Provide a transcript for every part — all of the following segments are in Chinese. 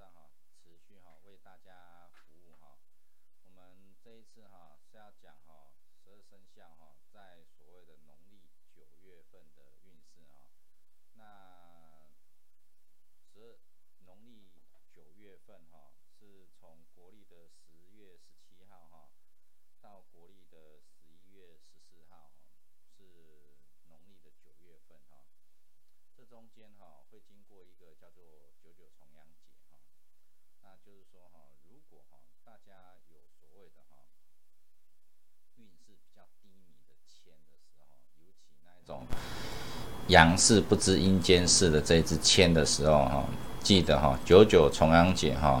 上哈，持续哈为大家服务哈。我们这一次哈是要讲哈十二生肖哈在所谓的农历九月份的运势哈。那十农历九月份哈是从国历的十月十七号哈到国历的十一月十四号哈是农历的九月份哈。这中间哈会经过一个叫做九九重阳节那就是说哈，如果哈大家有所谓的哈运势比较低迷的签的时候，尤其那种阳世不知阴间事的这一支签的时候哈，记得哈九九重阳节哈，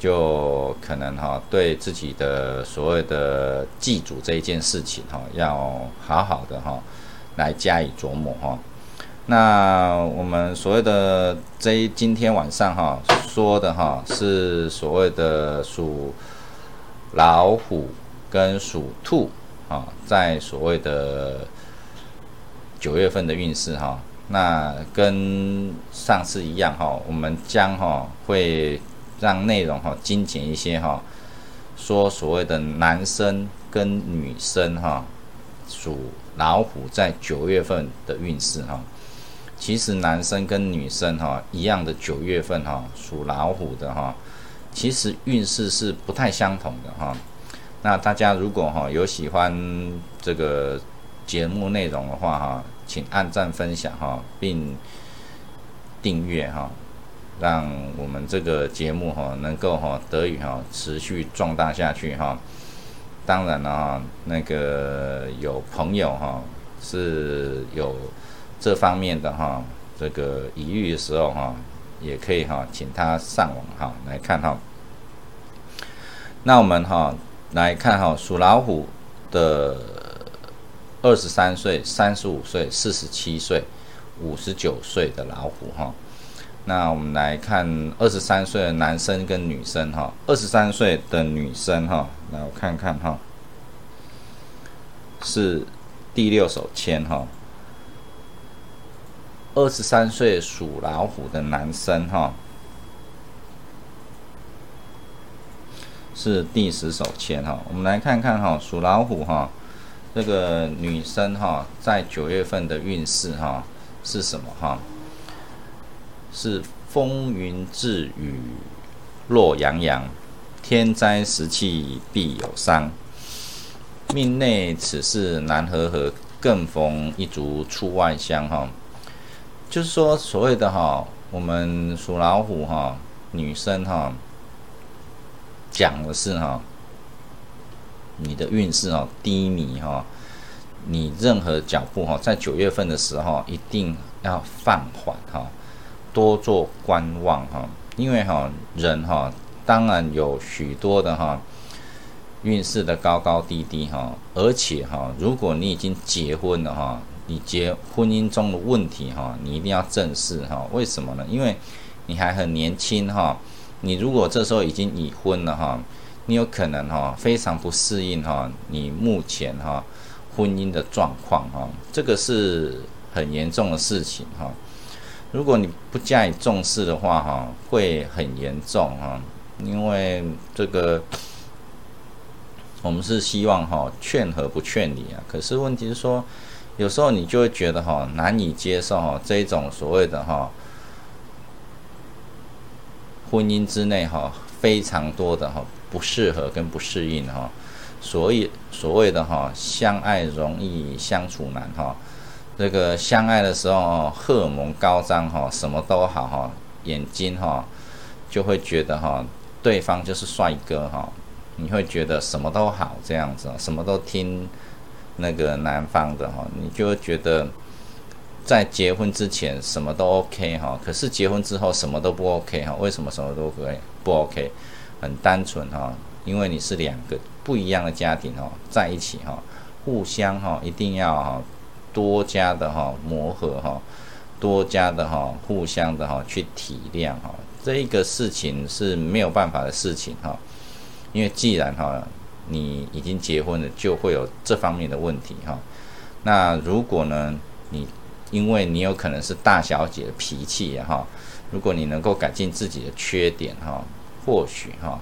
就可能哈对自己的所谓的祭祖这一件事情哈，要好好的哈来加以琢磨哈。那我们所谓的这今天晚上哈说的哈是所谓的属老虎跟属兔啊，在所谓的九月份的运势哈，那跟上次一样哈，我们将哈会让内容哈精简一些哈，说所谓的男生跟女生哈属老虎在九月份的运势哈。其实男生跟女生哈一样的九月份哈属老虎的哈，其实运势是不太相同的哈。那大家如果哈有喜欢这个节目内容的话哈，请按赞分享哈，并订阅哈，让我们这个节目哈能够哈得以哈持续壮大下去哈。当然了哈，那个有朋友哈是有。这方面的哈，这个疑虑的时候哈，也可以哈，请他上网哈来看哈。那我们哈来看哈，属老虎的二十三岁、三十五岁、四十七岁、五十九岁的老虎哈。那我们来看二十三岁的男生跟女生哈，二十三岁的女生哈，来我看看哈，是第六手签哈。二十三岁属老虎的男生哈，是第十手签哈。我们来看看哈，属老虎哈，这个女生哈，在九月份的运势哈是什么哈？是风云至雨落洋洋，天灾时气必有伤，命内此事难和合，更逢一族出外乡哈。就是说，所谓的哈，我们属老虎哈，女生哈，讲的是哈，你的运势哈低迷哈，你任何脚步哈，在九月份的时候一定要放缓哈，多做观望哈，因为哈人哈，当然有许多的哈运势的高高低低哈，而且哈，如果你已经结婚了哈。你结婚姻中的问题哈，你一定要正视哈。为什么呢？因为你还很年轻哈。你如果这时候已经已婚了哈，你有可能哈非常不适应哈你目前哈婚姻的状况哈，这个是很严重的事情哈。如果你不加以重视的话哈，会很严重哈。因为这个我们是希望哈劝和不劝离啊，可是问题是说。有时候你就会觉得哈难以接受哈这种所谓的哈婚姻之内哈非常多的哈不适合跟不适应哈，所以所谓的哈相爱容易相处难哈，这个相爱的时候荷尔蒙高涨哈什么都好哈眼睛哈就会觉得哈对方就是帅哥哈你会觉得什么都好这样子什么都听。那个男方的哈，你就觉得在结婚之前什么都 OK 哈，可是结婚之后什么都不 OK 哈？为什么什么都不不 OK？很单纯哈，因为你是两个不一样的家庭哈，在一起哈，互相哈一定要哈多加的哈磨合哈，多加的哈互相的哈去体谅哈，这一个事情是没有办法的事情哈，因为既然哈。你已经结婚了，就会有这方面的问题哈。那如果呢，你因为你有可能是大小姐的脾气哈，如果你能够改进自己的缺点哈，或许哈，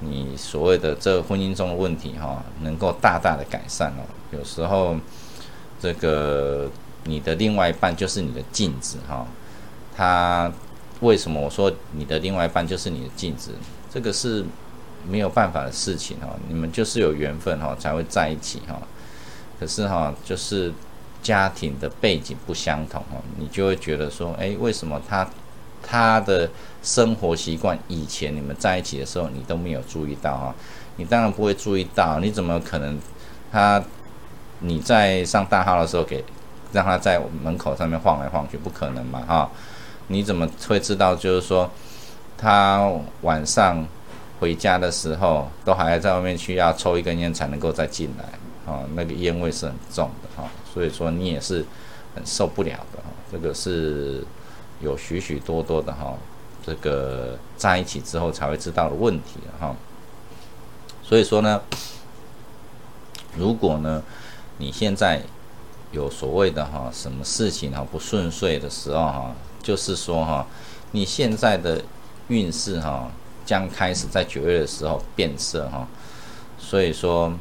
你所谓的这婚姻中的问题哈，能够大大的改善哦。有时候这个你的另外一半就是你的镜子哈，他为什么我说你的另外一半就是你的镜子？这个是没有办法的事情哈，你们就是有缘分哈才会在一起哈。可是哈，就是家庭的背景不相同哦，你就会觉得说，哎，为什么他他的生活习惯以前你们在一起的时候你都没有注意到哈？你当然不会注意到，你怎么可能他你在上大号的时候给让他在门口上面晃来晃去，不可能嘛哈？你怎么会知道就是说他晚上回家的时候都还要在外面去要抽一根烟才能够再进来？啊，那个烟味是很重的哈，所以说你也是很受不了的哈。这个是有许许多多的哈，这个在一起之后才会知道的问题哈。所以说呢，如果呢你现在有所谓的哈什么事情哈不顺遂的时候哈，就是说哈你现在的运势哈将开始在九月的时候变色哈，所以说。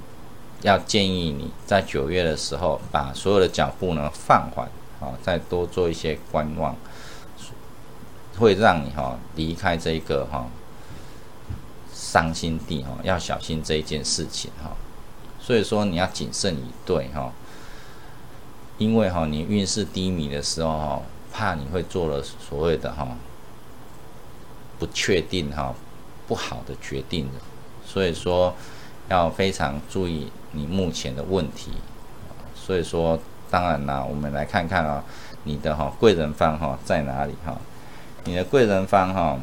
要建议你在九月的时候，把所有的脚步呢放缓，啊，再多做一些观望，会让你哈离开这个哈伤心地哈，要小心这一件事情哈。所以说你要谨慎以对哈，因为哈你运势低迷的时候哈，怕你会做了所谓的哈不确定哈不好的决定的，所以说要非常注意。你目前的问题，所以说，当然啦，我们来看看啊，你的哈贵人方哈在哪里哈？你的贵人方哈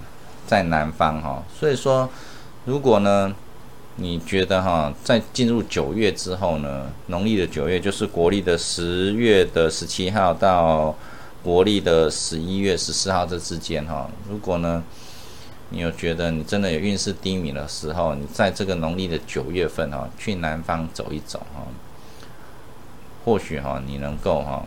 在南方哈，所以说，如果呢，你觉得哈，在进入九月之后呢，农历的九月就是国历的十月的十七号到国历的十一月十四号这之间哈，如果呢。你有觉得你真的有运势低迷的时候，你在这个农历的九月份哈，去南方走一走哈，或许哈你能够哈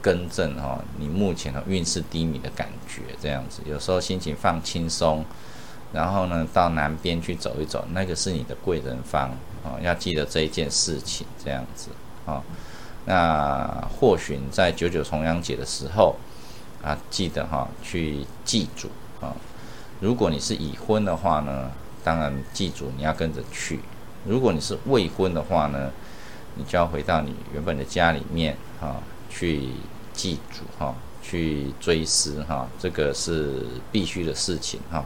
更正哈你目前的运势低迷的感觉，这样子有时候心情放轻松，然后呢到南边去走一走，那个是你的贵人方啊，要记得这一件事情这样子啊。那或许你在九九重阳节的时候啊，记得哈去祭祖啊。如果你是已婚的话呢，当然记住你要跟着去；如果你是未婚的话呢，你就要回到你原本的家里面哈，去祭祖哈，去追思哈，这个是必须的事情哈，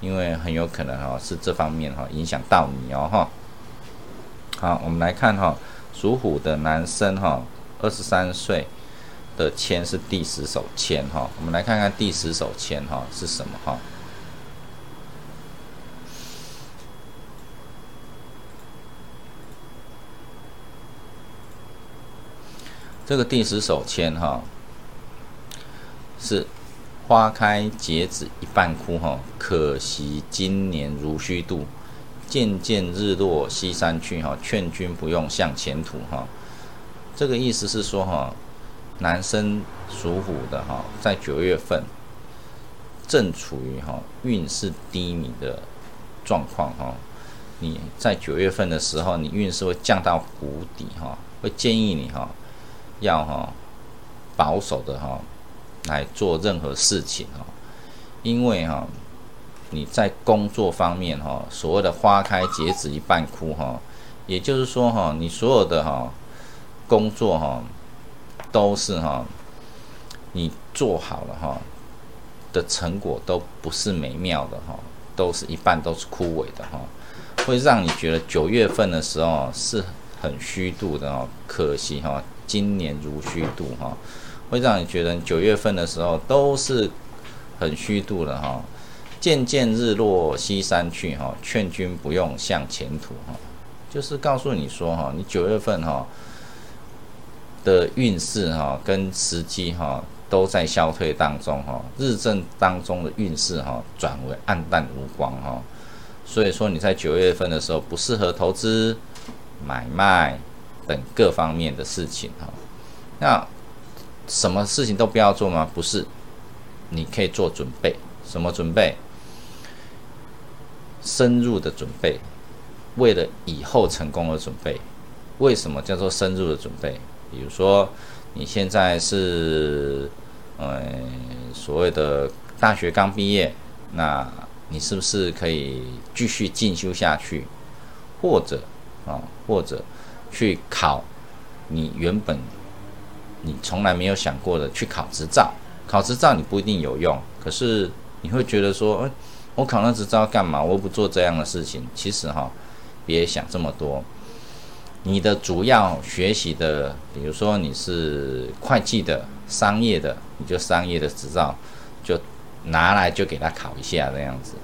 因为很有可能哈是这方面哈影响到你哦哈。好，我们来看哈，属虎的男生哈，二十三岁的签是第十手签哈，我们来看看第十手签哈是什么哈。这个第十手签哈，是花开结子一半枯哈，可惜今年如虚度，渐渐日落西山去哈，劝君不用向前途哈。这个意思是说哈，男生属虎的哈，在九月份正处于哈运势低迷的状况哈，你在九月份的时候，你运势会降到谷底哈，会建议你哈。要哈保守的哈来做任何事情哈，因为哈你在工作方面哈，所谓的花开结子一半枯哈，也就是说哈，你所有的哈工作哈都是哈你做好了哈的成果都不是美妙的哈，都是一半都是枯萎的哈，会让你觉得九月份的时候是很虚度的哦，可惜哈。今年如虚度哈，会让你觉得九月份的时候都是很虚度的哈。渐渐日落西山去哈，劝君不用向前途哈，就是告诉你说哈，你九月份哈的运势哈跟时机哈都在消退当中哈，日正当中的运势哈转为暗淡无光哈，所以说你在九月份的时候不适合投资买卖。等各方面的事情哈，那什么事情都不要做吗？不是，你可以做准备，什么准备？深入的准备，为了以后成功而准备。为什么叫做深入的准备？比如说，你现在是，呃，所谓的大学刚毕业，那你是不是可以继续进修下去，或者啊，或者去考你原本你从来没有想过的去考执照？考执照你不一定有用，可是你会觉得说，我考那执照干嘛？我不做这样的事情。其实哈，别想这么多。你的主要学习的，比如说你是会计的、商业的，你就商业的执照就拿来就给他考一下这样子。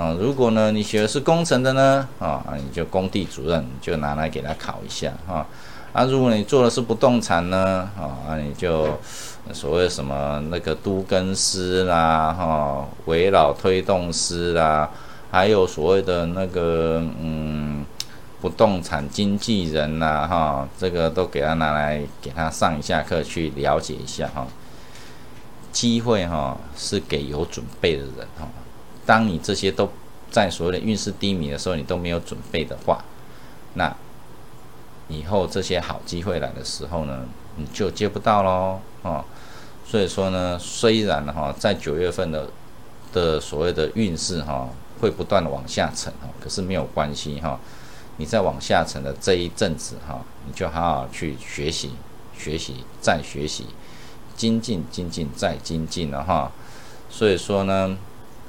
啊，如果呢你学的是工程的呢，啊，你就工地主任就拿来给他考一下哈。啊，如果你做的是不动产呢，啊，你就所谓什么那个都更师啦，哈，围绕推动师啦，还有所谓的那个嗯。不动产经纪人啦，哈，这个都给他拿来给他上一下课，去了解一下哈。机会哈是给有准备的人哈。当你这些都在所谓的运势低迷的时候，你都没有准备的话，那以后这些好机会来的时候呢，你就接不到喽，哦。所以说呢，虽然哈在九月份的的所谓的运势哈会不断的往下沉哈，可是没有关系哈。你在往下沉的这一阵子哈，你就好好去学习，学习再学习，精进精进再精进了哈。所以说呢，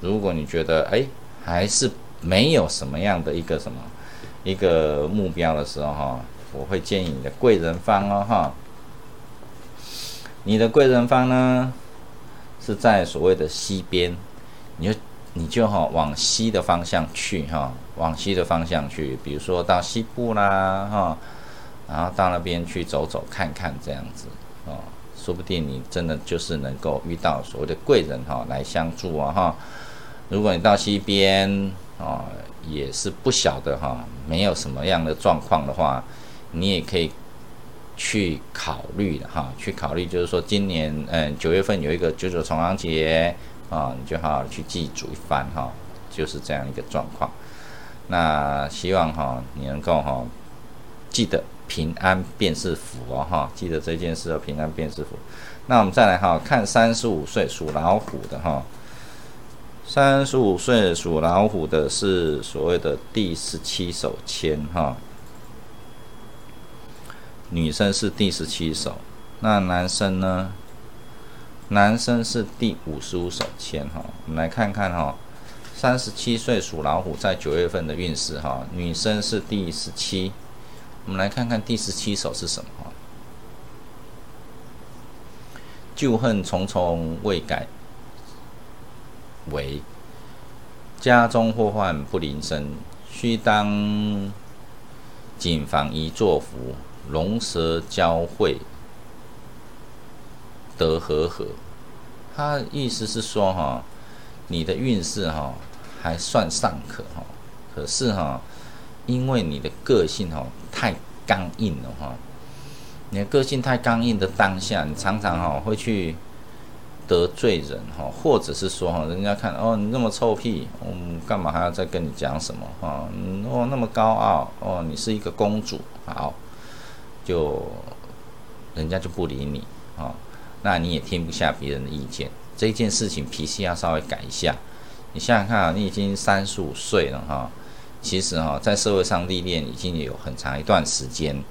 如果你觉得哎还是没有什么样的一个什么一个目标的时候哈，我会建议你的贵人方哦哈。你的贵人方呢是在所谓的西边，你就。你就哈往西的方向去哈，往西的方向去，比如说到西部啦哈，然后到那边去走走看看这样子哦，说不定你真的就是能够遇到所谓的贵人哈来相助啊哈。如果你到西边哦，也是不晓得哈，没有什么样的状况的话，你也可以去考虑的哈，去考虑就是说今年嗯九月份有一个九九重阳节。啊，你就好好去祭祖一番哈，就是这样一个状况。那希望哈你能够哈记得平安便是福哦哈，记得这件事，平安便是福。那我们再来哈看三十五岁属老虎的哈，三十五岁属老虎的是所谓的第十七手签哈，女生是第十七手，那男生呢？男生是第五十五手签哈，我们来看看哈，三十七岁属老虎在九月份的运势哈。女生是第十七，我们来看看第十七手是什么哈。旧恨重重未改，为家中祸患不临身，须当谨防一作福，龙蛇交汇。得和和，他意思是说哈，你的运势哈还算尚可哈，可是哈，因为你的个性哈太刚硬了哈，你的个性太刚硬的当下，你常常哈会去得罪人哈，或者是说哈，人家看哦你那么臭屁，嗯干嘛还要再跟你讲什么哈？哦那么高傲哦，你是一个公主，好，就人家就不理你啊。那你也听不下别人的意见，这件事情脾气要稍微改一下。你想想看啊，你已经三十五岁了哈，其实哈在社会上历练已经有很长一段时间。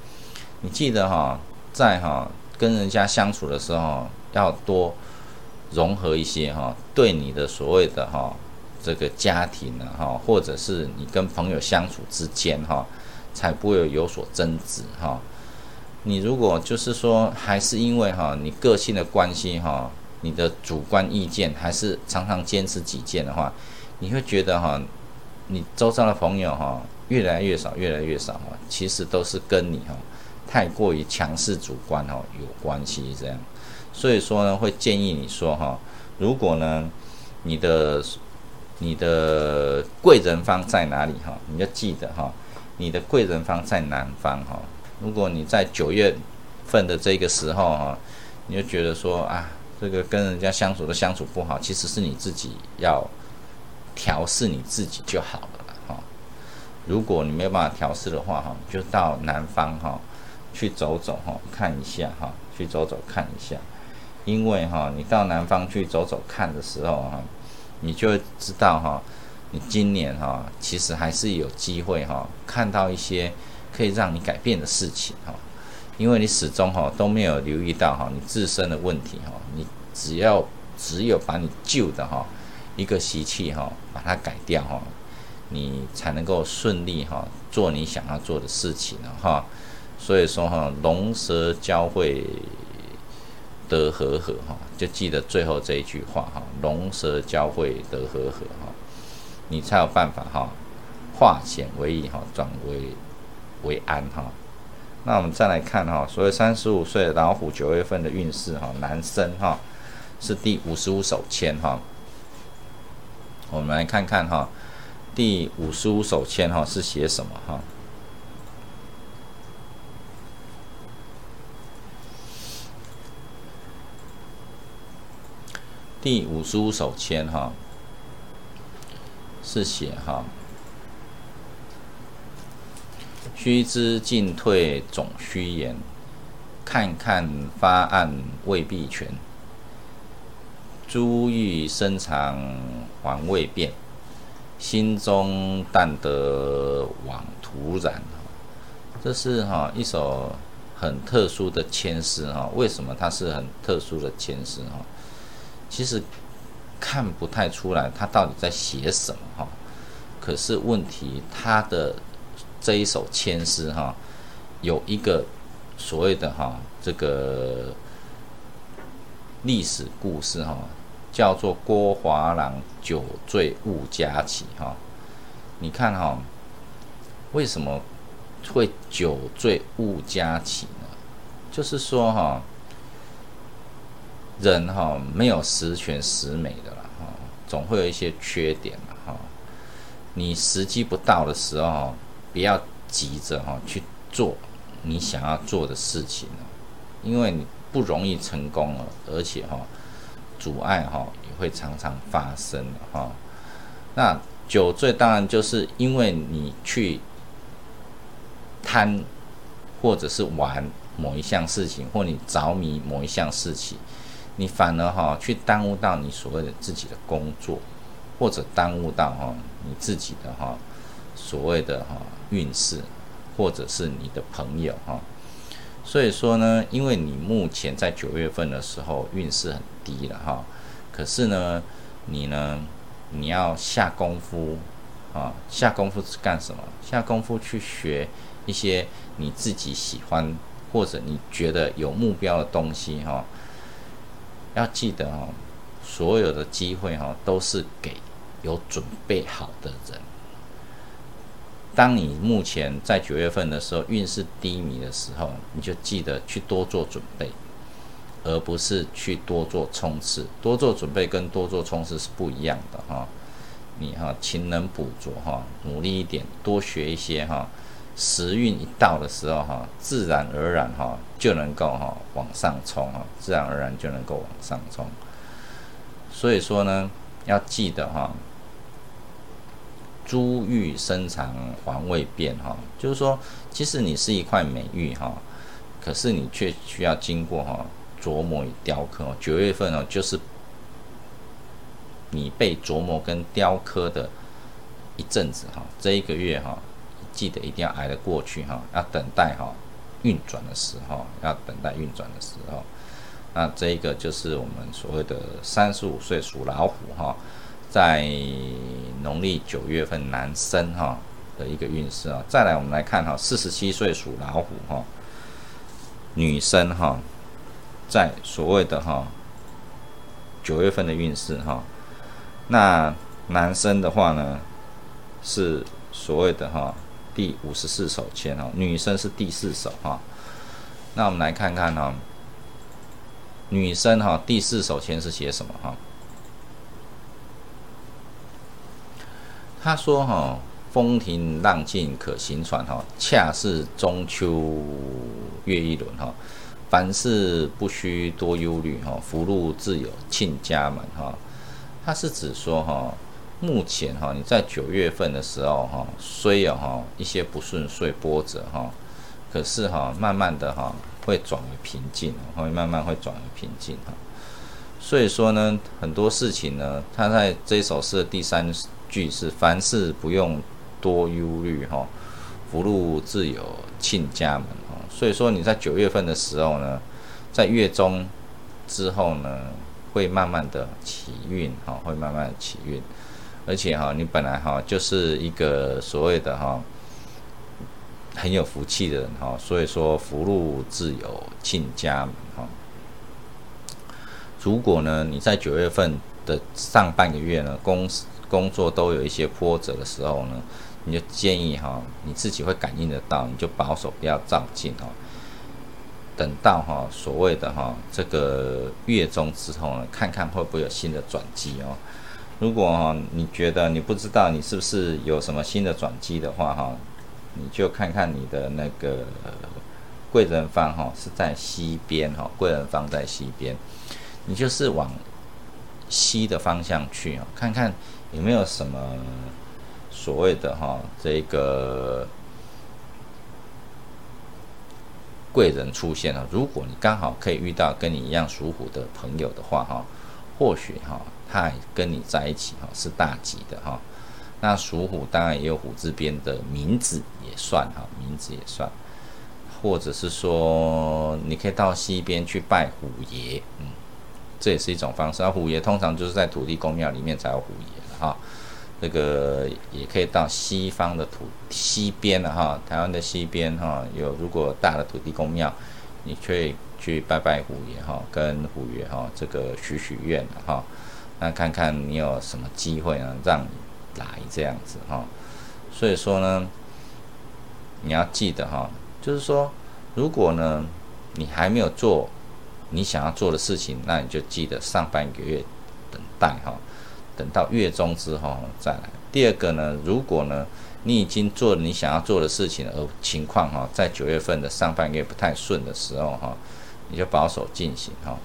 你记得哈，在哈跟人家相处的时候，要多融合一些哈，对你的所谓的哈这个家庭呢哈，或者是你跟朋友相处之间哈，才不会有所争执哈。你如果就是说，还是因为哈你个性的关系哈，你的主观意见还是常常坚持己见的话，你会觉得哈，你周遭的朋友哈越来越少，越来越少哈，其实都是跟你哈太过于强势主观哈有关系这样。所以说呢，会建议你说哈，如果呢你的你的贵人方在哪里哈，你要记得哈，你的贵人方在南方哈。如果你在九月份的这个时候哈，你就觉得说啊，这个跟人家相处都相处不好，其实是你自己要调试你自己就好了哈。如果你没有办法调试的话哈，就到南方哈去走走哈，看一下哈，去走走看一下。因为哈，你到南方去走走看的时候哈，你就知道哈，你今年哈其实还是有机会哈，看到一些可以让你改变的事情哈。因为你始终哈都没有留意到哈你自身的问题哈，你只要只有把你旧的哈一个习气哈把它改掉哈，你才能够顺利哈做你想要做的事情了哈。所以说哈，龙蛇交汇。得和合哈，就记得最后这一句话哈，龙蛇交汇得和合哈，你才有办法哈，化险为夷哈，转危为安哈。那我们再来看哈，所谓三十五岁的老虎九月份的运势哈，男生哈是第五十五手签哈。我们来看看哈，第五十五手签哈是写什么哈？第五十五首签哈，是写哈，须知进退总须言，看看发案未必全，珠玉深藏还未变，心中淡得往徒然。这是哈一首很特殊的签诗哈，为什么它是很特殊的签诗哈？其实看不太出来他到底在写什么哈，可是问题他的这一首千诗哈，有一个所谓的哈这个历史故事哈，叫做郭华郎酒醉误家起哈。你看哈，为什么会酒醉误家起呢？就是说哈。人哈没有十全十美的啦，哈，总会有一些缺点嘛，哈。你时机不到的时候，不要急着哈去做你想要做的事情因为你不容易成功了，而且哈阻碍哈也会常常发生哈。那酒醉当然就是因为你去贪或者是玩某一项事情，或你着迷某一项事情。你反而哈去耽误到你所谓的自己的工作，或者耽误到哈你自己的哈所谓的哈运势，或者是你的朋友哈。所以说呢，因为你目前在九月份的时候运势很低了哈，可是呢，你呢你要下功夫啊，下功夫是干什么？下功夫去学一些你自己喜欢或者你觉得有目标的东西哈。要记得哦，所有的机会哈都是给有准备好的人。当你目前在九月份的时候运势低迷的时候，你就记得去多做准备，而不是去多做冲刺。多做准备跟多做冲刺是不一样的哈。你哈勤能补拙哈，努力一点，多学一些哈。时运一到的时候，哈，自然而然哈就能够哈往上冲哈，自然而然就能够往上冲。所以说呢，要记得哈，珠玉深藏黄未变哈，就是说，即使你是一块美玉哈，可是你却需要经过哈琢磨与雕刻。九月份哦，就是你被琢磨跟雕刻的一阵子哈，这一个月哈。记得一定要挨得过去哈，要等待哈运转的时候，要等待运转的时候。那这一个就是我们所谓的三十五岁属老虎哈，在农历九月份男生哈的一个运势啊。再来我们来看哈，四十七岁属老虎哈女生哈，在所谓的哈九月份的运势哈。那男生的话呢，是所谓的哈。第五十四手签哦，女生是第四手哈。那我们来看看哈，女生哈第四手签是写什么哈？他说哈，风平浪静可行船哈，恰是中秋月一轮哈，凡事不需多忧虑哈，福禄自有庆家门哈。它是指说哈，目前哈你在九月份的时候哈，虽有哈一些不顺遂波折哈，可是哈慢慢的哈会转为平静，会慢慢会转为平静哈。所以说呢，很多事情呢，它在这首诗的第三句是凡事不用多忧虑哈，福禄自有庆家门。所以说你在九月份的时候呢，在月中之后呢，会慢慢的起运哈，会慢慢的起运，而且哈，你本来哈就是一个所谓的哈很有福气的人哈，所以说福禄自有亲家门哈。如果呢你在九月份的上半个月呢，工工作都有一些波折的时候呢。你就建议哈，你自己会感应得到，你就保守不要照进哦。等到哈所谓的哈这个月中之后呢，看看会不会有新的转机哦。如果你觉得你不知道你是不是有什么新的转机的话哈，你就看看你的那个贵人方哈是在西边哈，贵人方在西边，你就是往西的方向去啊，看看有没有什么。所谓的哈，这个贵人出现了。如果你刚好可以遇到跟你一样属虎的朋友的话哈，或许哈，他跟你在一起哈，是大吉的哈。那属虎当然也有虎字边的名字也算哈，名字也算。或者是说，你可以到西边去拜虎爷，嗯，这也是一种方式。那虎爷通常就是在土地公庙里面才有虎爷的哈。这个也可以到西方的土西边的哈，台湾的西边哈，有如果大的土地公庙，你可以去拜拜虎爷哈，跟虎爷哈这个许许愿哈，那看看你有什么机会呢，让你来这样子哈。所以说呢，你要记得哈，就是说，如果呢你还没有做你想要做的事情，那你就记得上半个月等待哈。等到月中之后再来。第二个呢，如果呢你已经做了你想要做的事情，而情况哈在九月份的上半个月不太顺的时候哈，你就保守进行哈。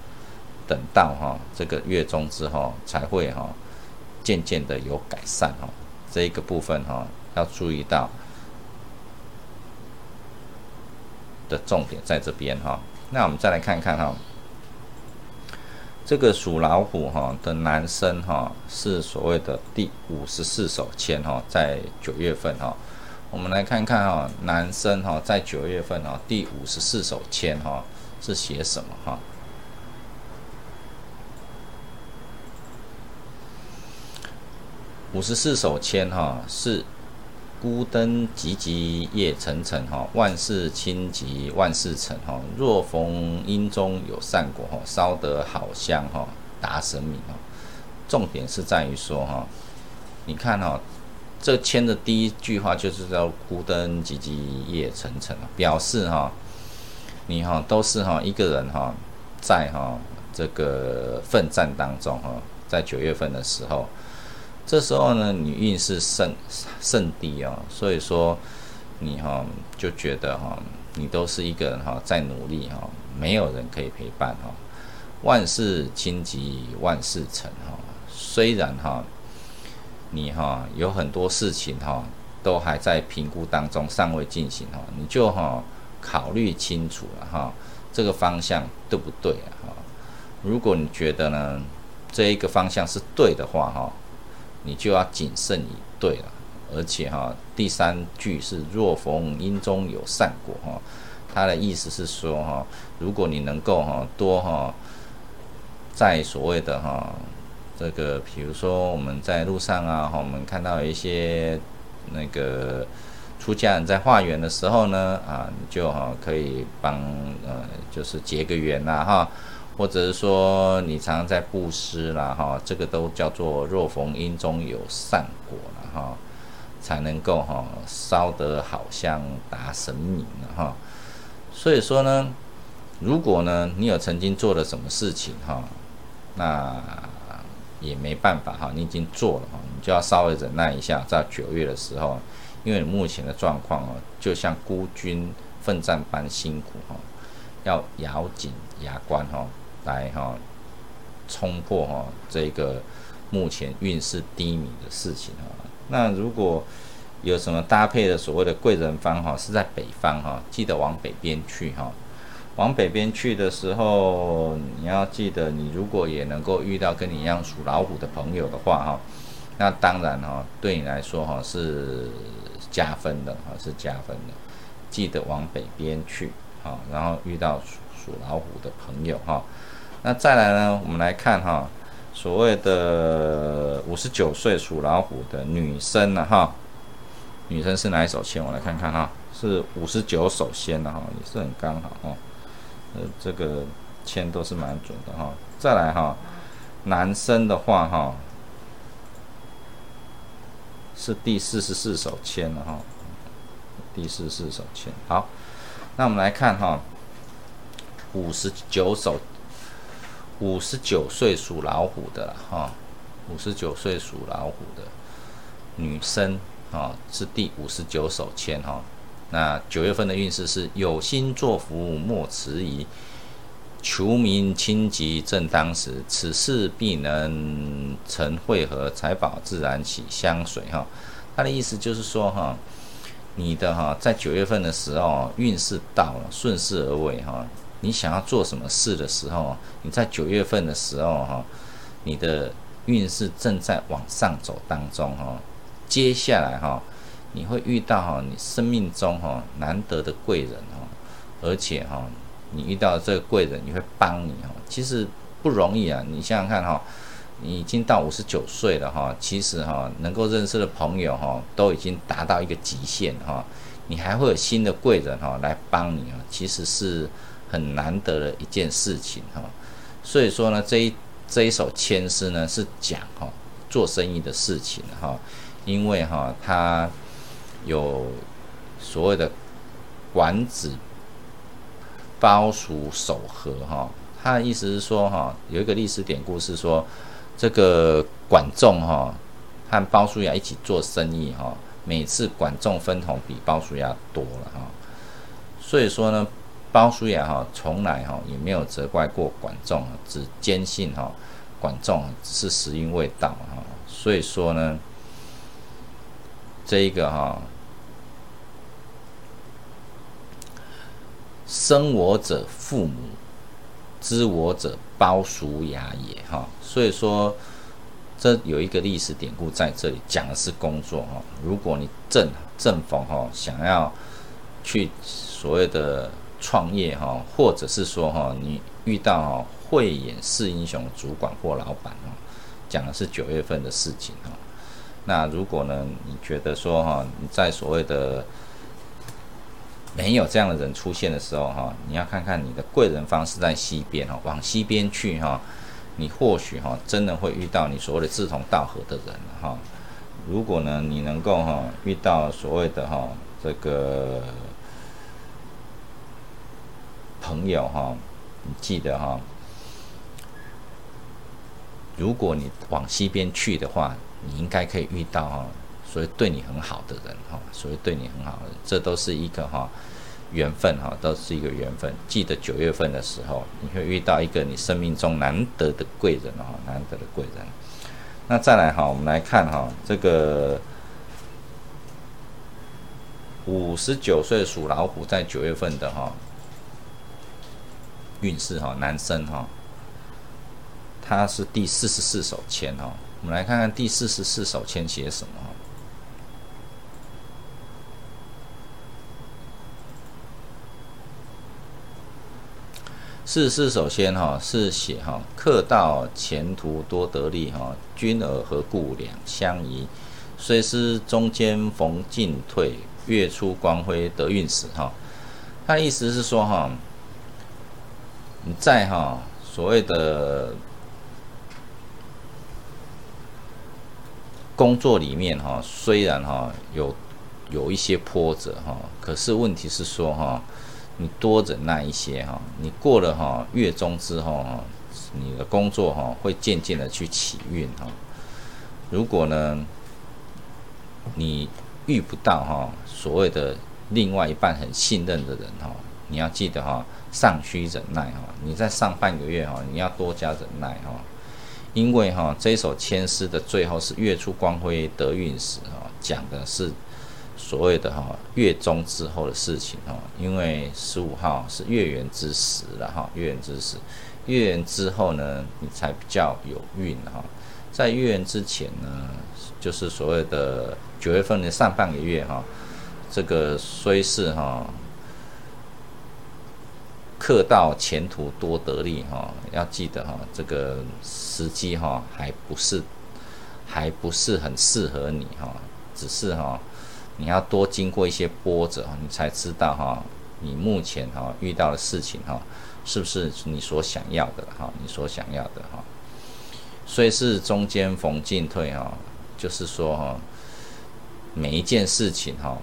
等到哈这个月中之后才会哈渐渐的有改善哈。这一个部分哈要注意到的重点在这边哈。那我们再来看看哈。这个属老虎哈的男生哈是所谓的第五十四手签哈，在九月份哈，我们来看看哈，男生哈在九月份哈第五十四手签哈是写什么哈？五十四手签哈是。孤灯寂寂夜沉沉哈，万事清吉万事成哈。若逢阴中有善果哈，烧得好香哈，达神明哈。重点是在于说哈，你看哈，这签的第一句话就是叫孤灯寂寂夜沉沉表示哈，你哈都是哈一个人哈，在哈这个奋战当中哈，在九月份的时候。这时候呢，你运势甚甚低哦，所以说你哈就觉得哈，你都是一个人哈在努力哈，没有人可以陪伴哈。万事清吉万事成哈，虽然哈你哈有很多事情哈都还在评估当中，尚未进行哈，你就哈考虑清楚了哈，这个方向对不对啊哈？如果你觉得呢这一个方向是对的话哈。你就要谨慎以对了，而且哈，第三句是若逢阴中有善果哈，他的意思是说哈，如果你能够哈多哈，在所谓的哈这个，比如说我们在路上啊哈，我们看到一些那个出家人在化缘的时候呢啊，你就哈可以帮呃就是结个缘呐哈。或者是说你常常在布施啦，哈，这个都叫做若逢因中有善果了哈，才能够哈烧得好像达神明了哈。所以说呢，如果呢你有曾经做了什么事情哈，那也没办法哈，你已经做了哈，你就要稍微忍耐一下，在九月的时候，因为你目前的状况哦，就像孤军奋战般辛苦哈。要咬紧牙关哈，来哈冲破哈这个目前运势低迷的事情哈。那如果有什么搭配的所谓的贵人方哈，是在北方哈，记得往北边去哈。往北边去的时候，你要记得，你如果也能够遇到跟你一样属老虎的朋友的话哈，那当然哈，对你来说哈是加分的哈，是加分的。记得往北边去哈，然后遇到属老虎的朋友哈。那再来呢，我们来看哈，所谓的五十九岁属老虎的女生呢哈，女生是哪一手签？我来看看哈，是五十九手签的哈，也是很刚好哈。呃，这个签都是蛮准的哈。再来哈，男生的话哈，是第四十四手签了哈，第四十四手签。好，那我们来看哈，五十九手，五十九岁属老虎的哈，五十九岁属老虎的女生啊，是第五十九手签哈。那九月份的运势是有心作福莫迟疑，求名清吉正当时，此事必能成会合，财宝自然起香水哈。他的意思就是说哈，你的哈在九月份的时候运势到了，顺势而为哈。你想要做什么事的时候，你在九月份的时候哈，你的运势正在往上走当中哈。接下来哈。你会遇到哈，你生命中哈难得的贵人哈，而且哈，你遇到这个贵人，你会帮你哈，其实不容易啊。你想想看哈，你已经到五十九岁了哈，其实哈能够认识的朋友哈都已经达到一个极限哈，你还会有新的贵人哈来帮你啊，其实是很难得的一件事情哈。所以说呢，这一这一首签诗呢是讲哈做生意的事情哈，因为哈他。有所谓的管子包熟守和哈，他的意思是说哈，有一个历史典故是说，这个管仲哈和包叔牙一起做生意哈，每次管仲分红比包叔牙多了哈，所以说呢，包叔牙哈从来哈也没有责怪过管仲，只坚信哈管仲是时运未到哈，所以说呢，这一个哈。生我者父母，知我者包叔牙也哈。所以说，这有一个历史典故在这里讲的是工作哈。如果你正正逢哈想要去所谓的创业哈，或者是说哈你遇到哈慧眼识英雄主管或老板哈，讲的是九月份的事情哈。那如果呢，你觉得说哈你在所谓的没有这样的人出现的时候，哈，你要看看你的贵人方是在西边哈，往西边去哈，你或许哈真的会遇到你所谓的志同道合的人哈。如果呢你能够哈遇到所谓的哈这个朋友哈，你记得哈，如果你往西边去的话，你应该可以遇到哈。所以对你很好的人哈，所以对你很好的人，这都是一个哈缘分哈，都是一个缘分。记得九月份的时候，你会遇到一个你生命中难得的贵人哈，难得的贵人。那再来哈，我们来看哈，这个五十九岁属老虎在九月份的哈运势哈，男生哈，他是第四十四手签哈，我们来看看第四十四手签写什么四四首先哈是写哈客到前途多得利哈君尔何故两相宜虽是中间逢进退月出光辉得运时哈他意思是说哈你在哈所谓的工作里面哈虽然哈有有一些波折哈可是问题是说哈。你多忍耐一些哈，你过了哈月中之后哈，你的工作哈会渐渐的去起运哈。如果呢，你遇不到哈所谓的另外一半很信任的人哈，你要记得哈，尚需忍耐哈，你在上半个月哈，你要多加忍耐哈，因为哈这首签诗的最后是月出光辉得运时哈，讲的是所谓的哈月中之后的事情哈，因为十五号是月圆之时了哈，月圆之时，月圆之后呢，你才比较有运哈，在月圆之前呢，就是所谓的九月份的上半个月哈，这个虽是哈。客到前途多得利哈，要记得哈，这个时机哈还不是还不是很适合你哈，只是哈你要多经过一些波折，你才知道哈你目前哈遇到的事情哈是不是你所想要的哈，你所想要的哈，所以是中间逢进退哈，就是说哈每一件事情哈。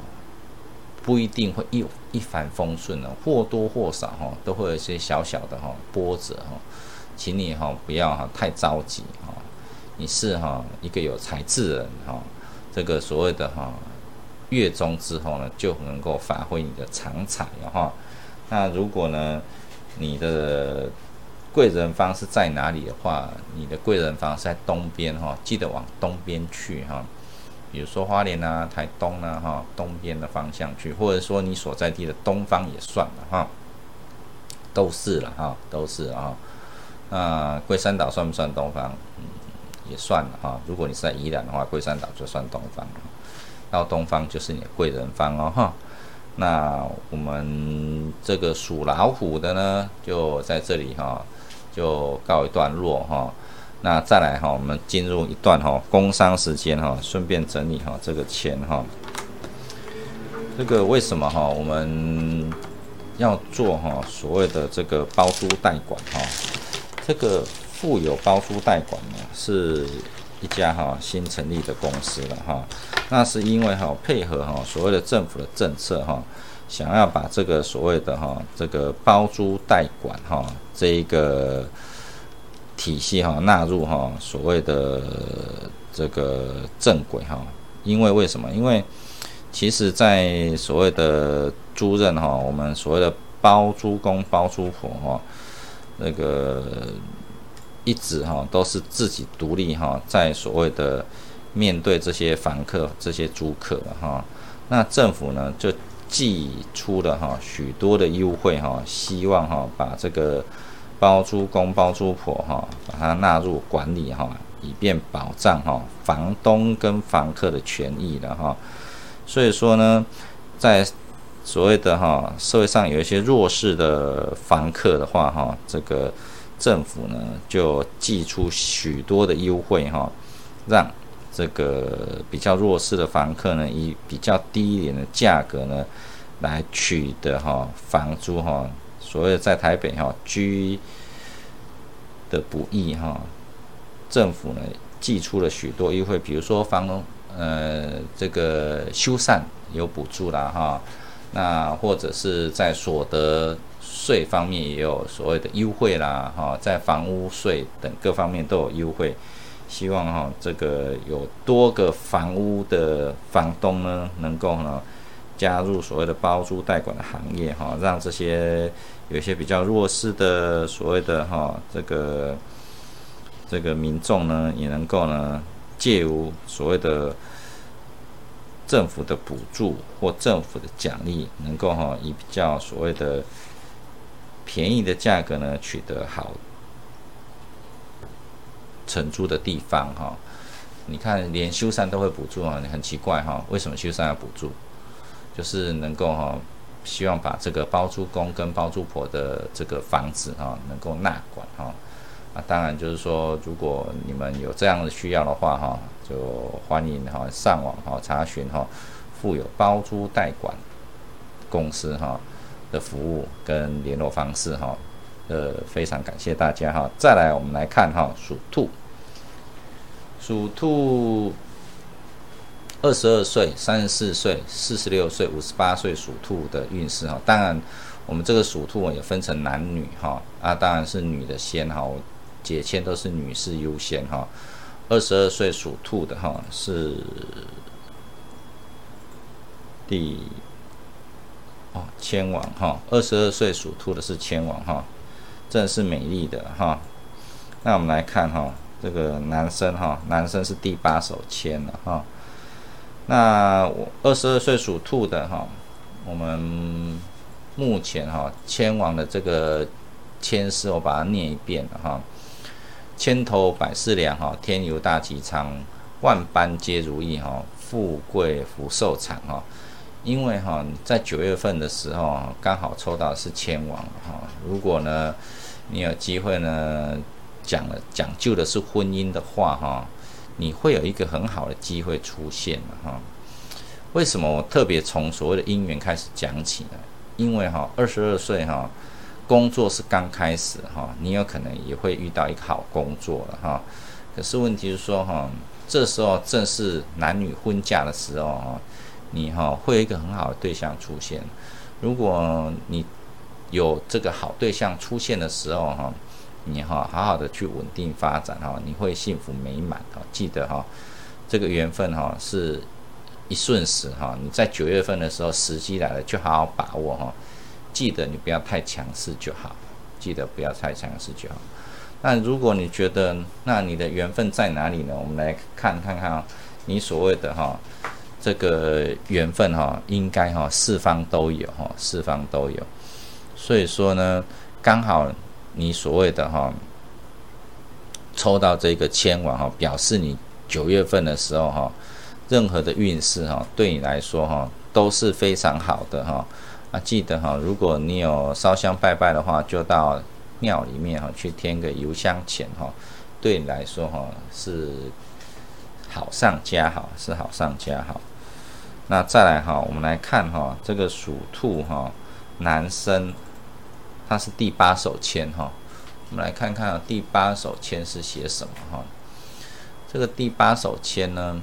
不一定会一一帆风顺的，或多或少哈，都会有一些小小的哈波折哈，请你哈不要哈太着急哈，你是哈一个有才智人哈，这个所谓的哈月中之后呢，就能够发挥你的长才哈。那如果呢，你的贵人方是在哪里的话，你的贵人方是在东边哈，记得往东边去哈。比如说花莲啊、台东啊、哈东边的方向去，或者说你所在地的东方也算了哈，都是了哈，都是啊。那龟山岛算不算东方？嗯，也算了哈。如果你是在宜兰的话，龟山岛就算东方，到东方就是你的贵人方哦哈。那我们这个属老虎的呢，就在这里哈，就告一段落哈。那再来哈，我们进入一段哈工商时间哈，顺便整理哈这个钱哈。这个为什么哈我们要做哈所谓的这个包租代管哈？这个富有包租代管呢，是一家哈新成立的公司了哈。那是因为哈配合哈所谓的政府的政策哈，想要把这个所谓的哈这个包租代管哈这一个。体系哈纳入哈所谓的这个正轨哈，因为为什么？因为其实，在所谓的租任哈，我们所谓的包租公包租婆哈，那个一直哈都是自己独立哈，在所谓的面对这些房客、这些租客哈，那政府呢就寄出了哈许多的优惠哈，希望哈把这个。包租公包租婆哈，把它纳入管理哈，以便保障哈房东跟房客的权益的哈。所以说呢，在所谓的哈社会上有一些弱势的房客的话哈，这个政府呢就寄出许多的优惠哈，让这个比较弱势的房客呢以比较低一点的价格呢来取得哈房租哈。所谓的在台北哈居的不易哈，政府呢寄出了许多优惠，比如说房东呃这个修缮有补助啦哈，那或者是在所得税方面也有所谓的优惠啦哈，在房屋税等各方面都有优惠，希望哈这个有多个房屋的房东呢能够呢加入所谓的包租代管的行业哈，让这些。有一些比较弱势的所谓的哈这个这个民众呢，也能够呢借由所谓的政府的补助或政府的奖励，能够哈以比较所谓的便宜的价格呢取得好承租的地方哈。你看，连修缮都会补助啊，很奇怪哈，为什么修缮要补助？就是能够哈。希望把这个包租公跟包租婆的这个房子哈，能够纳管哈啊，当然就是说，如果你们有这样的需要的话哈，就欢迎哈上网哈查询哈富有包租代管公司哈的服务跟联络方式哈，呃，非常感谢大家哈。再来，我们来看哈属兔，属兔。二十二岁、三十四岁、四十六岁、五十八岁属兔的运势哈，当然我们这个属兔也分成男女哈啊，当然是女的先哈，解签都是女士优先哈。二十二岁属兔的哈是第哦，千王哈，二十二岁属兔的是千王哈，真的是美丽的哈。那我们来看哈，这个男生哈，男生是第八手签了哈。那我二十二岁属兔的哈，我们目前哈，千王的这个签诗我把它念一遍了哈。千头百事良哈，天游大吉昌，万般皆如意哈，富贵福寿长哈。因为哈，在九月份的时候刚好抽到是千王哈。如果呢，你有机会呢，讲了讲究的是婚姻的话哈，你会有一个很好的机会出现哈。为什么我特别从所谓的姻缘开始讲起呢？因为哈，二十二岁哈，工作是刚开始哈，你有可能也会遇到一个好工作了哈。可是问题是说哈，这时候正是男女婚嫁的时候哈。你哈会有一个很好的对象出现，如果你有这个好对象出现的时候哈，你哈好好的去稳定发展哈，你会幸福美满哈。记得哈，这个缘分哈是一瞬时哈，你在九月份的时候时机来了就好好把握哈。记得你不要太强势就好，记得不要太强势就好。那如果你觉得那你的缘分在哪里呢？我们来看看看你所谓的哈。这个缘分哈，应该哈四方都有哈，四方都有。所以说呢，刚好你所谓的哈抽到这个千王哈，表示你九月份的时候哈，任何的运势哈，对你来说哈都是非常好的哈。啊，记得哈，如果你有烧香拜拜的话，就到庙里面哈去添个油香钱哈，对你来说哈是好上加好，是好上加好。那再来哈，我们来看哈，这个属兔哈男生，他是第八手签哈。我们来看看第八手签是写什么哈。这个第八手签呢，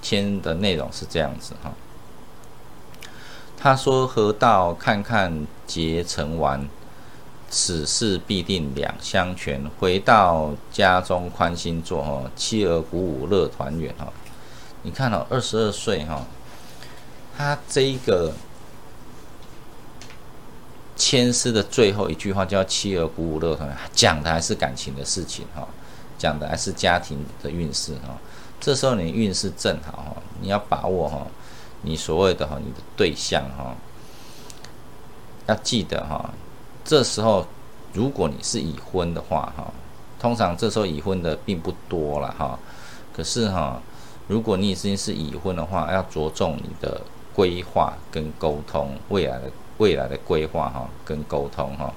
签的内容是这样子哈。他说：“河道看看结成完，此事必定两相全。回到家中宽心坐哈，妻儿鼓舞乐团圆哈。”你看哦，二十二岁哈，他这一个牵丝的最后一句话叫“妻儿鼓舞乐团”，讲的还是感情的事情哈，讲的还是家庭的运势哈。这时候你运势正好哈，你要把握哈，你所谓的哈你的对象哈，要记得哈，这时候如果你是已婚的话哈，通常这时候已婚的并不多了哈，可是哈。如果你已经是已婚的话，要着重你的规划跟沟通，未来的未来的规划哈，跟沟通哈，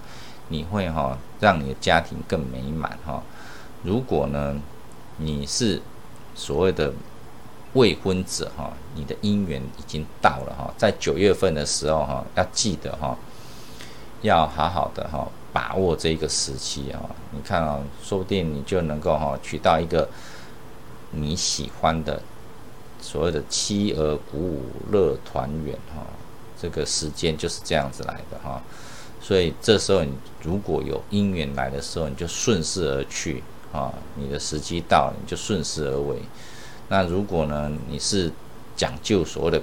你会哈让你的家庭更美满哈。如果呢你是所谓的未婚者哈，你的姻缘已经到了哈，在九月份的时候哈，要记得哈，要好好的哈把握这一个时期啊。你看啊，说不定你就能够哈娶到一个。你喜欢的所谓的妻儿鼓舞乐团圆哈，这个时间就是这样子来的哈，所以这时候你如果有姻缘来的时候，你就顺势而去啊，你的时机到了你就顺势而为。那如果呢你是讲究所谓的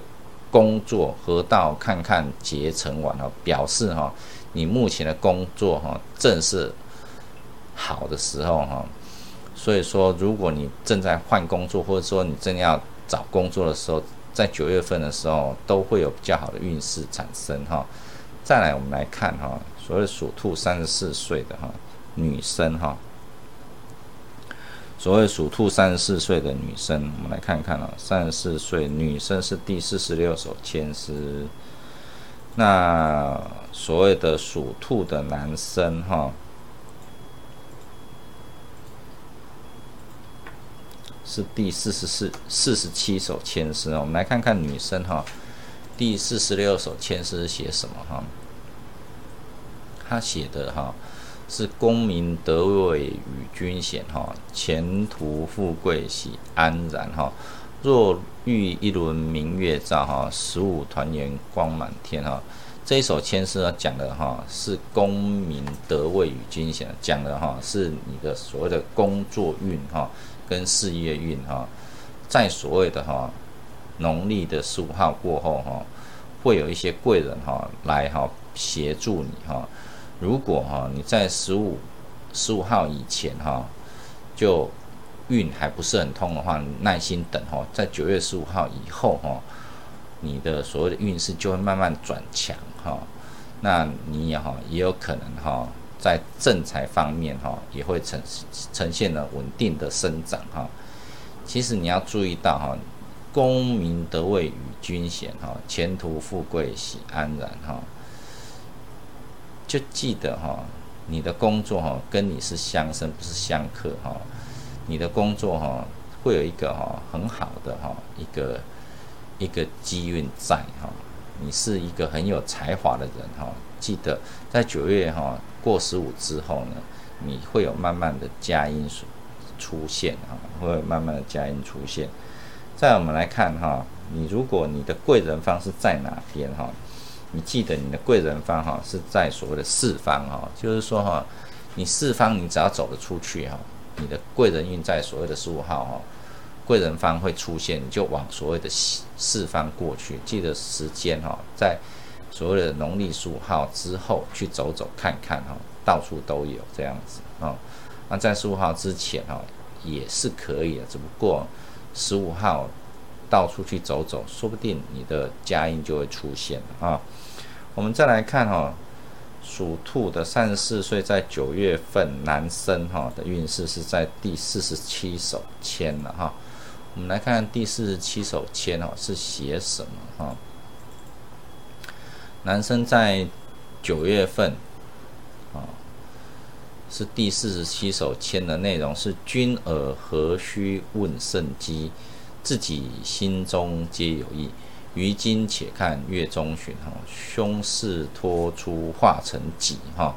工作河道看看结成完了，表示哈你目前的工作哈正是好的时候哈。所以说，如果你正在换工作，或者说你正要找工作的时候，在九月份的时候，都会有比较好的运势产生哈。再来，我们来看哈，所谓属兔三十四岁的哈女生哈，所谓属兔三十四岁的女生，我们来看看啊，三十四岁女生是第四十六首签诗。那所谓的属兔的男生哈。是第四十四、四十七首签诗我们来看看女生哈，第四十六首签诗写什么哈？他写的哈是功名得位与君贤哈，前途富贵喜安然哈。若遇一轮明月照哈，十五团圆光满天哈。这一首签诗呢讲的哈是功名得位与君贤，讲的哈是你的所谓的工作运哈。跟事业运哈，在所谓的哈农历的十五号过后哈，会有一些贵人哈来哈协助你哈。如果哈你在十五十五号以前哈就运还不是很通的话，耐心等哈，在九月十五号以后哈，你的所谓的运势就会慢慢转强哈。那你也哈也有可能哈在正财方面哈也会呈呈现了稳定的生长哈。其实你要注意到哈，功名得位与君贤哈，前途富贵喜安然哈。就记得哈，你的工作哈跟你是相生不是相克哈。你的工作哈会有一个哈很好的哈一个一个机运在哈。你是一个很有才华的人哈。记得在九月哈过十五之后呢，你会有慢慢的佳音出现哈，会慢慢的佳音出现。再我们来看哈，你如果你的贵人方是在哪边哈？你记得你的贵人方哈是在所谓的四方哈，就是说哈，你四方你只要走得出去哈，你的贵人运在所谓的十五号哈，贵人方会出现，你就往所谓的四四方过去。记得时间哈，在所谓的农历十五号之后去走走看看哈，到处都有这样子啊。那在十五号之前哈也是可以的，只不过十五号。到处去走走，说不定你的佳音就会出现了啊！我们再来看哈，属兔的三十四岁，在九月份男生哈的运势是在第四十七手签了哈。我们来看看第四十七手签哦是写什么哈？男生在九月份啊是第四十七首签的内容是君尔何须问圣机？自己心中皆有意，于今且看月中旬哈，凶事托出化成己哈。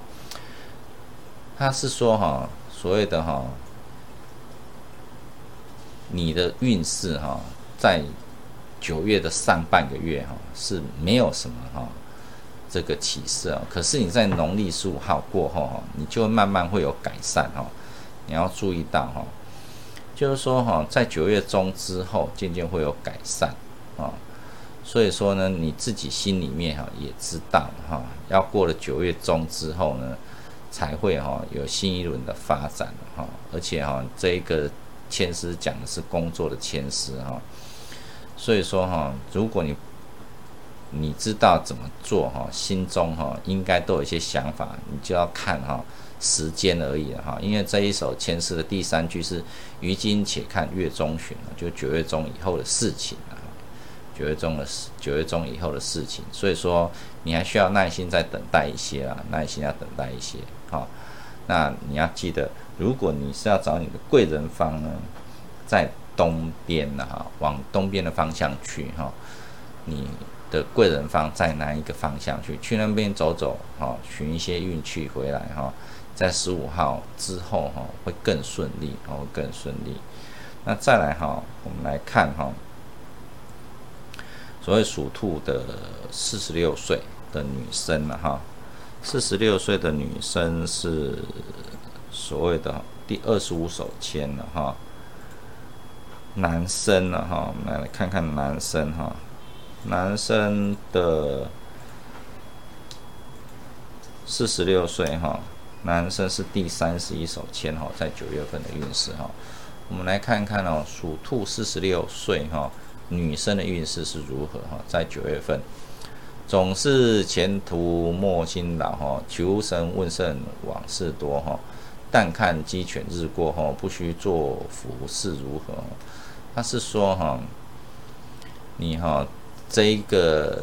他是说哈，所谓的哈，你的运势哈，在九月的上半个月哈是没有什么哈这个启示啊。可是你在农历十五号过后哈，你就慢慢会有改善哈。你要注意到哈。就是说哈，在九月中之后，渐渐会有改善啊。所以说呢，你自己心里面哈也知道哈，要过了九月中之后呢，才会哈有新一轮的发展哈。而且哈，这一个签诗讲的是工作的签诗哈。所以说哈，如果你你知道怎么做哈，心中哈应该都有一些想法，你就要看哈。时间而已哈，因为这一首签诗的第三句是“于今且看月中旬”就九月中以后的事情了。九月中的事，九月中以后的事情，所以说你还需要耐心再等待一些啊，耐心要等待一些。好，那你要记得，如果你是要找你的贵人方呢，在东边的哈，往东边的方向去哈，你的贵人方在哪一个方向去？去那边走走哈，寻一些运气回来哈。在十五号之后哈，会更顺利，哦，更顺利。那再来哈，我们来看哈，所谓属兔的四十六岁的女生了哈，四十六岁的女生是所谓的第二十五手签了哈，男生了哈，我们来看看男生哈，男生的四十六岁哈。男生是第三十一手签哈，在九月份的运势哈，我们来看看哦，属兔四十六岁哈，女生的运势是如何哈？在九月份，总是前途莫辛劳哈，求神问圣往事多哈，但看鸡犬日过哈，不须做福事如何？他是说哈，你哈这一个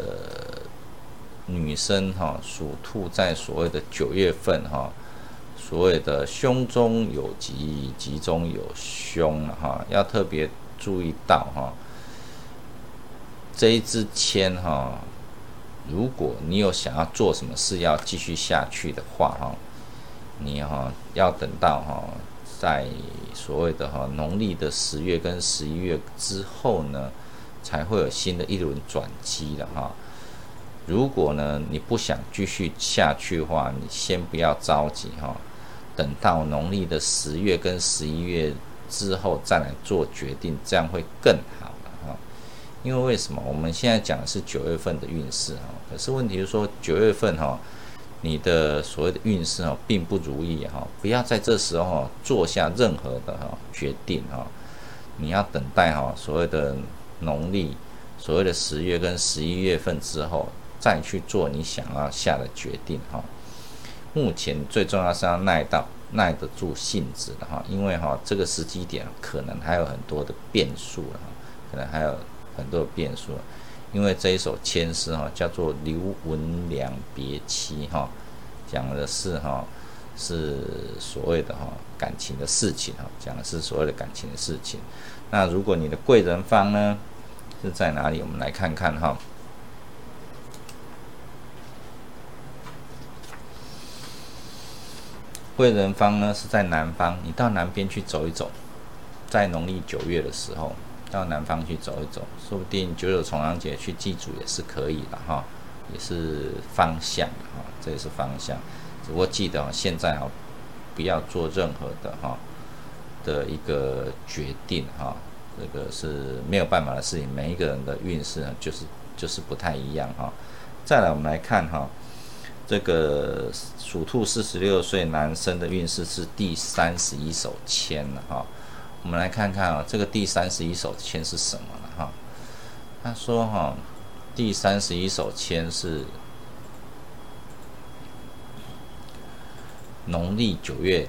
女生哈，属兔在所谓的九月份哈。所谓的胸中有吉，吉中有凶了哈，要特别注意到哈。这一支签哈，如果你有想要做什么事要继续下去的话哈，你哈要等到哈，在所谓的哈农历的十月跟十一月之后呢，才会有新的一轮转机的哈。如果呢你不想继续下去的话，你先不要着急哈。等到农历的十月跟十一月之后再来做决定，这样会更好了哈。因为为什么？我们现在讲的是九月份的运势哈，可是问题是说九月份哈，你的所谓的运势哈并不如意哈，不要在这时候做下任何的哈决定哈，你要等待哈所谓的农历所谓的十月跟十一月份之后再去做你想要下的决定哈。目前最重要是要耐到耐得住性子的哈，因为哈这个时机点可能还有很多的变数哈，可能还有。很多变数，因为这一首千诗哈叫做《刘文良别妻》哈，讲的是哈是所谓的哈感情的事情哈，讲的是所谓的感情的事情。那如果你的贵人方呢是在哪里？我们来看看哈。贵人方呢是在南方，你到南边去走一走，在农历九月的时候。到南方去走一走，说不定九九重阳节去祭祖也是可以的哈，也是方向哈，这也是方向。只不过记得现在啊，不要做任何的哈的一个决定哈，这个是没有办法的事情。每一个人的运势呢，就是就是不太一样哈。再来，我们来看哈，这个属兔四十六岁男生的运势是第三十一手签了哈。我们来看看啊，这个第三十一手签是什么了哈？他说哈，第三十一手签是农历九月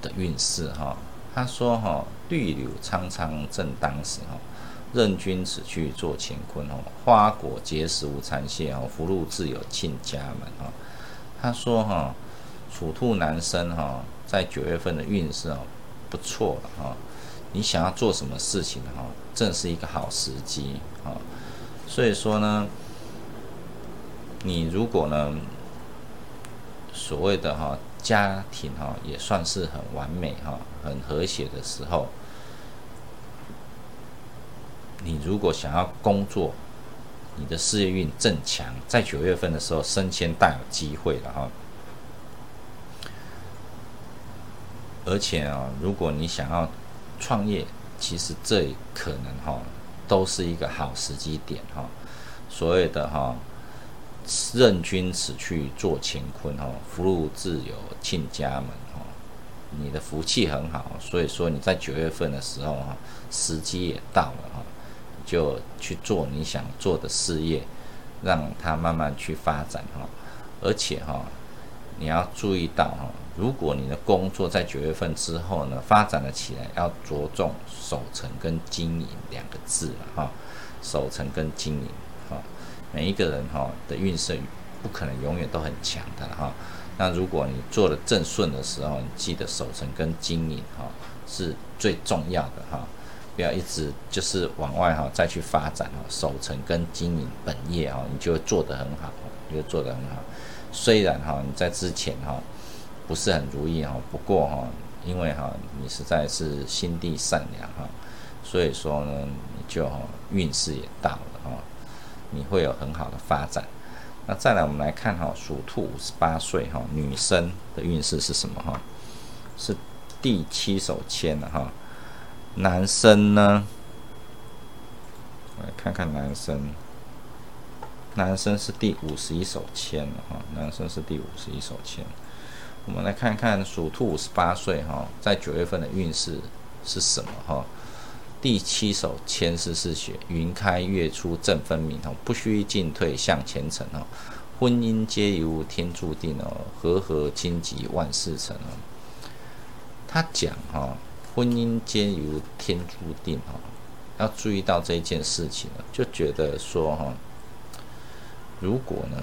的运势哈。他说哈，绿柳苍苍正当时哈，任君此去做乾坤哦，花果结实无残谢哦，福禄自有庆家门哈。他说哈，属兔男生哈，在九月份的运势哦不错了哈。你想要做什么事情哈，正是一个好时机啊。所以说呢，你如果呢，所谓的哈家庭哈也算是很完美哈、很和谐的时候，你如果想要工作，你的事业运正强，在九月份的时候升迁大有机会了哈。而且啊，如果你想要创业其实这可能哈都是一个好时机点哈，所谓的哈任君此去做乾坤哈，福禄自有庆家门哈，你的福气很好，所以说你在九月份的时候哈，时机也到了哈，就去做你想做的事业，让它慢慢去发展哈，而且哈你要注意到哈。如果你的工作在九月份之后呢发展了起来，要着重守成跟经营两个字了哈，守成跟经营，每一个人哈的运势不可能永远都很强的哈。那如果你做的正顺的时候，你记得守成跟经营哈是最重要的哈，不要一直就是往外哈再去发展哈，守成跟经营本业哈，你就会做得很好，就做得很好。虽然哈你在之前哈。不是很如意哈，不过哈，因为哈你实在是心地善良哈，所以说呢，你就运势也到了哈，你会有很好的发展。那再来我们来看哈，属兔五十八岁哈女生的运势是什么哈？是第七手签了哈。男生呢，我来看看男生，男生是第五十一手签了哈，男生是第五十一手签。我们来看看属兔五十八岁哈，在九月份的运势是什么哈？第七首千丝是雪云开月出正分明哦，不须进退向前程哦，婚姻皆由天注定哦，和合亲吉万事成哦。他讲哈，婚姻皆由天注定哦，要注意到这一件事情了，就觉得说哈，如果呢？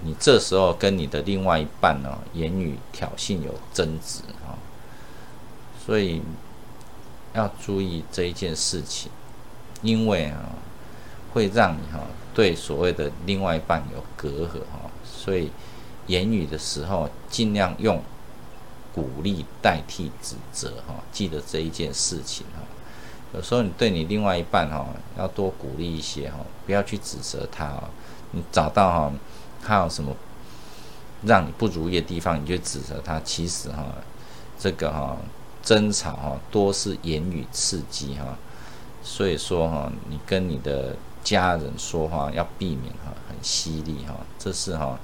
你这时候跟你的另外一半呢，言语挑衅有争执啊，所以要注意这一件事情，因为啊，会让你哈对所谓的另外一半有隔阂哈，所以言语的时候尽量用鼓励代替指责哈，记得这一件事情哈。有时候你对你另外一半哈，要多鼓励一些哈，不要去指责他哦，你找到哈。他有什么让你不如意的地方，你就指责他。其实哈，这个哈争吵哈多是言语刺激哈，所以说哈，你跟你的家人说话要避免哈很犀利哈，这是哈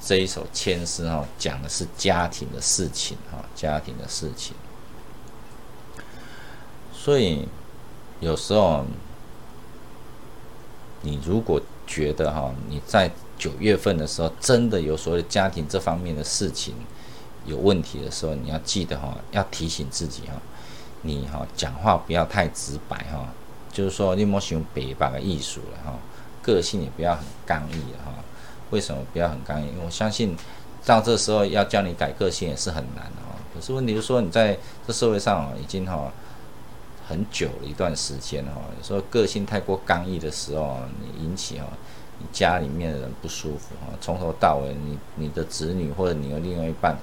这一首千诗哈讲的是家庭的事情哈，家庭的事情。所以有时候你如果觉得哈你在九月份的时候真的有所谓家庭这方面的事情有问题的时候，你要记得哈要提醒自己哈，你哈讲话不要太直白哈。就是说，你莫想北白的艺术了哈，个性也不要很刚毅了哈。为什么不要很刚毅？我相信，到这时候要叫你改个性也是很难的哈。可是问题是说，你在这社会上已经哈很久了一段时间哈，有时候个性太过刚毅的时候，你引起哈你家里面的人不舒服哈。从头到尾，你你的子女或者你的另外一半，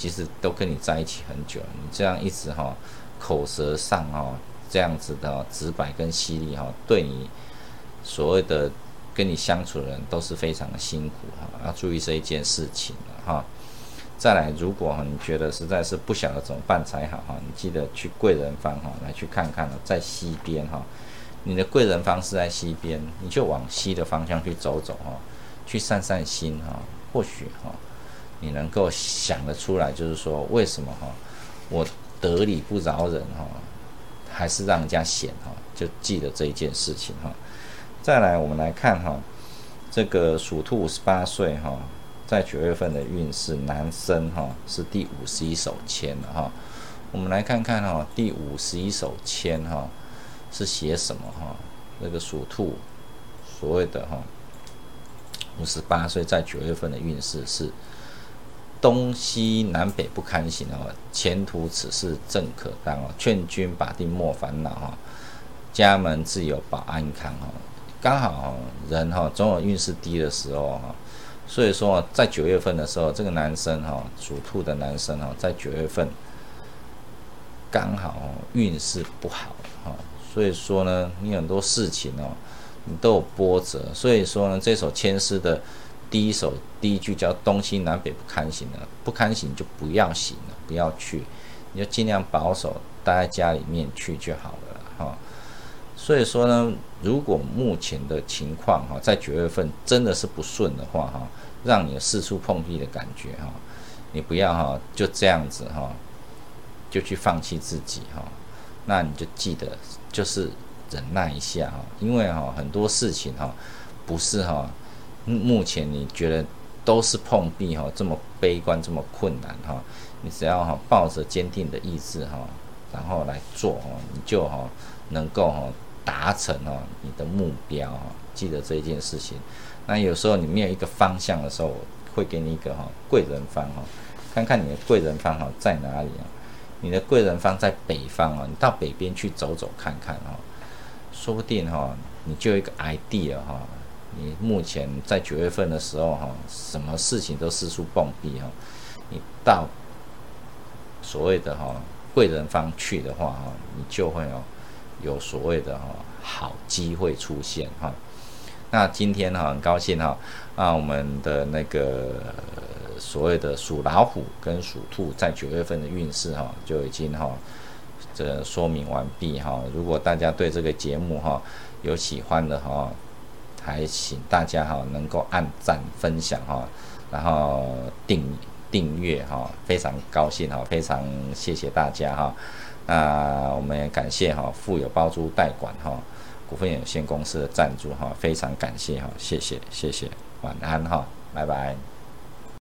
其实都跟你在一起很久了，你这样一直哈口舌上哈。这样子的直白跟犀利哈，对你所谓的跟你相处的人都是非常的辛苦哈，要注意这一件事情哈。再来，如果你觉得实在是不晓得怎么办才好哈，你记得去贵人方哈来去看看了，在西边哈，你的贵人方是在西边，你就往西的方向去走走哈，去散散心哈，或许哈你能够想得出来，就是说为什么哈我得理不饶人哈。还是让人家嫌哈，就记得这一件事情哈。再来，我们来看哈，这个属兔五十八岁哈，在九月份的运势，男生哈是第五十一手签了哈。我们来看看哈，第五十一手签哈是写什么哈？那个属兔所谓的哈五十八岁在九月份的运势是。东西南北不堪行哦，前途此事正可当哦。劝君把定莫烦恼哈，家门自有保安康哈。刚好人哈总有运势低的时候哈，所以说在九月份的时候，这个男生哈属兔的男生哈，在九月份刚好哦运势不好哈，所以说呢，你很多事情哦，你都有波折，所以说呢，这首千诗的。第一首第一句叫东西南北不堪行了，不堪行就不要行了，不要去，你就尽量保守待在家里面去就好了哈。所以说呢，如果目前的情况哈，在九月份真的是不顺的话哈，让你四处碰壁的感觉哈，你不要哈就这样子哈，就去放弃自己哈，那你就记得就是忍耐一下哈，因为哈很多事情哈不是哈。目前你觉得都是碰壁哈，这么悲观，这么困难哈，你只要哈抱着坚定的意志哈，然后来做哈，你就哈能够哈达成哈你的目标哈。记得这一件事情。那有时候你没有一个方向的时候，我会给你一个哈贵人方哈，看看你的贵人方哈在哪里啊？你的贵人方在北方啊，你到北边去走走看看哈，说不定哈你就一个 idea 哈。你目前在九月份的时候，哈，什么事情都四处碰壁，哈，你到所谓的哈贵人方去的话，哈，你就会有有所谓的哈好机会出现，哈。那今天哈很高兴哈，啊，我们的那个所谓的属老虎跟属兔在九月份的运势哈就已经哈这说明完毕哈。如果大家对这个节目哈有喜欢的哈。还请大家哈能够按赞分享哈，然后订订阅哈，非常高兴哈，非常谢谢大家哈。那我们也感谢哈富有包租代管哈股份有限公司的赞助哈，非常感谢哈，谢谢谢谢，晚安哈，拜拜。